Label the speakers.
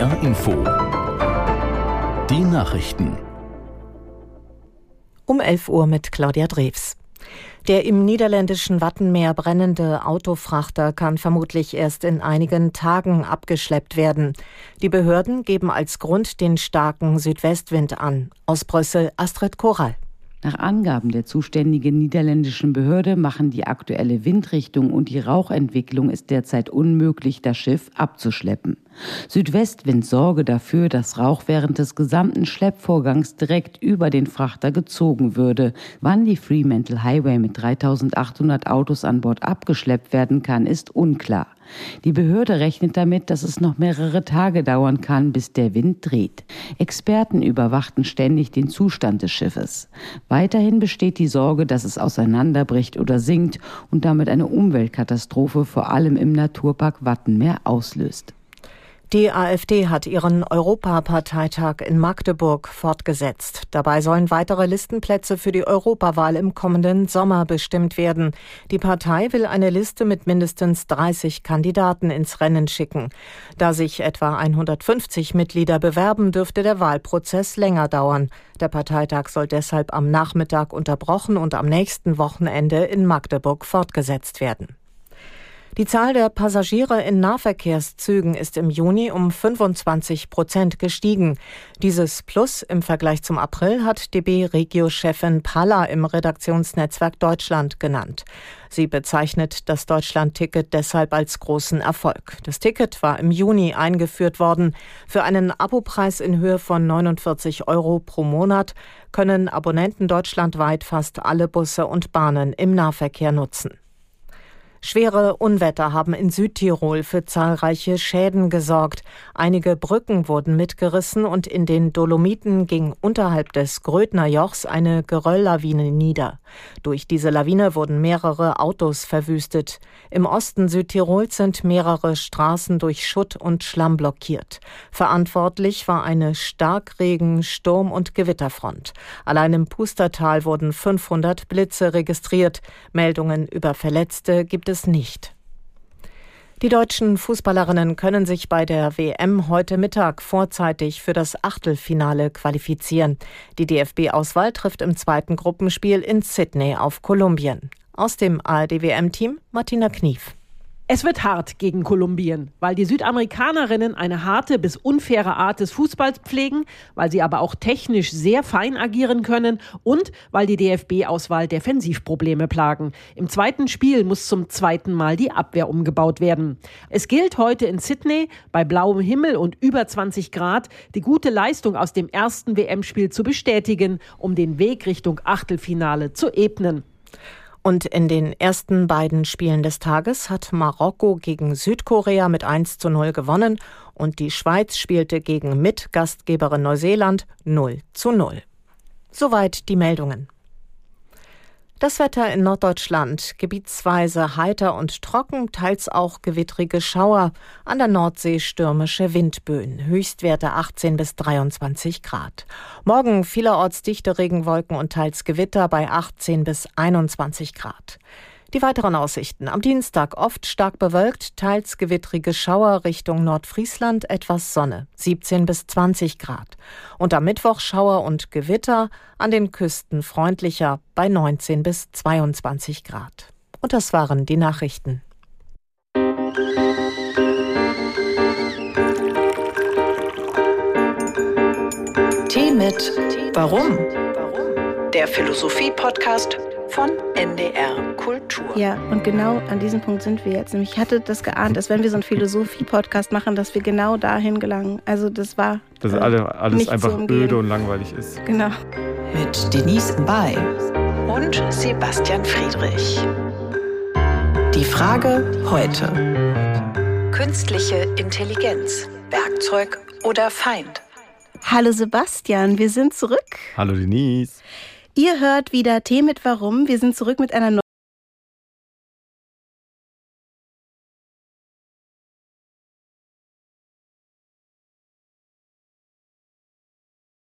Speaker 1: NDR Info. Die Nachrichten.
Speaker 2: Um 11 Uhr mit Claudia Drews. Der im niederländischen Wattenmeer brennende Autofrachter kann vermutlich erst in einigen Tagen abgeschleppt werden. Die Behörden geben als Grund den starken Südwestwind an. Aus Brüssel Astrid Koral.
Speaker 3: Nach Angaben der zuständigen niederländischen Behörde machen die aktuelle Windrichtung und die Rauchentwicklung es derzeit unmöglich, das Schiff abzuschleppen. Südwestwind sorge dafür, dass Rauch während des gesamten Schleppvorgangs direkt über den Frachter gezogen würde. Wann die Fremantle Highway mit 3800 Autos an Bord abgeschleppt werden kann, ist unklar. Die Behörde rechnet damit, dass es noch mehrere Tage dauern kann, bis der Wind dreht. Experten überwachten ständig den Zustand des Schiffes. Weiterhin besteht die Sorge, dass es auseinanderbricht oder sinkt und damit eine Umweltkatastrophe vor allem im Naturpark Wattenmeer auslöst.
Speaker 2: Die AfD hat ihren Europaparteitag in Magdeburg fortgesetzt. Dabei sollen weitere Listenplätze für die Europawahl im kommenden Sommer bestimmt werden. Die Partei will eine Liste mit mindestens 30 Kandidaten ins Rennen schicken. Da sich etwa 150 Mitglieder bewerben, dürfte der Wahlprozess länger dauern. Der Parteitag soll deshalb am Nachmittag unterbrochen und am nächsten Wochenende in Magdeburg fortgesetzt werden. Die Zahl der Passagiere in Nahverkehrszügen ist im Juni um 25 Prozent gestiegen. Dieses Plus im Vergleich zum April hat DB-Regio-Chefin Palla im Redaktionsnetzwerk Deutschland genannt. Sie bezeichnet das Deutschland-Ticket deshalb als großen Erfolg. Das Ticket war im Juni eingeführt worden. Für einen Abopreis in Höhe von 49 Euro pro Monat können Abonnenten deutschlandweit fast alle Busse und Bahnen im Nahverkehr nutzen. Schwere Unwetter haben in Südtirol für zahlreiche Schäden gesorgt. Einige Brücken wurden mitgerissen und in den Dolomiten ging unterhalb des Grödner Jochs eine Gerölllawine nieder. Durch diese Lawine wurden mehrere Autos verwüstet. Im Osten Südtirols sind mehrere Straßen durch Schutt und Schlamm blockiert. Verantwortlich war eine Starkregen-, Sturm- und Gewitterfront. Allein im Pustertal wurden 500 Blitze registriert. Meldungen über Verletzte gibt es nicht. Die deutschen Fußballerinnen können sich bei der WM heute Mittag vorzeitig für das Achtelfinale qualifizieren. Die DFB-Auswahl trifft im zweiten Gruppenspiel in Sydney auf Kolumbien. Aus dem ARD-WM-Team Martina Knief.
Speaker 4: Es wird hart gegen Kolumbien, weil die Südamerikanerinnen eine harte bis unfaire Art des Fußballs pflegen, weil sie aber auch technisch sehr fein agieren können und weil die DFB-Auswahl Defensivprobleme plagen. Im zweiten Spiel muss zum zweiten Mal die Abwehr umgebaut werden. Es gilt heute in Sydney bei blauem Himmel und über 20 Grad die gute Leistung aus dem ersten WM-Spiel zu bestätigen, um den Weg Richtung Achtelfinale zu ebnen.
Speaker 2: Und in den ersten beiden Spielen des Tages hat Marokko gegen Südkorea mit 1 zu 0 gewonnen und die Schweiz spielte gegen Mitgastgeberin Neuseeland 0 zu 0. Soweit die Meldungen. Das Wetter in Norddeutschland gebietsweise heiter und trocken, teils auch gewittrige Schauer, an der Nordsee stürmische Windböen, Höchstwerte 18 bis 23 Grad. Morgen vielerorts dichte Regenwolken und teils Gewitter bei 18 bis 21 Grad. Die weiteren Aussichten. Am Dienstag oft stark bewölkt, teils gewittrige Schauer Richtung Nordfriesland, etwas Sonne, 17 bis 20 Grad. Und am Mittwoch Schauer und Gewitter, an den Küsten freundlicher bei 19 bis 22 Grad. Und das waren die Nachrichten.
Speaker 5: Tee mit Warum? Der Philosophie-Podcast von NDR Kultur.
Speaker 6: Ja, und genau an diesem Punkt sind wir jetzt. Nämlich ich hatte das geahnt, dass wenn wir so einen Philosophie-Podcast machen, dass wir genau dahin gelangen. Also das war.
Speaker 7: Dass äh, alle, alles einfach öde und langweilig ist.
Speaker 6: Genau.
Speaker 5: Mit Denise Mbay und Sebastian Friedrich. Die Frage heute. Künstliche Intelligenz. Werkzeug oder Feind?
Speaker 6: Hallo Sebastian, wir sind zurück.
Speaker 7: Hallo Denise.
Speaker 6: Ihr hört wieder Tee mit Warum. Wir sind zurück mit einer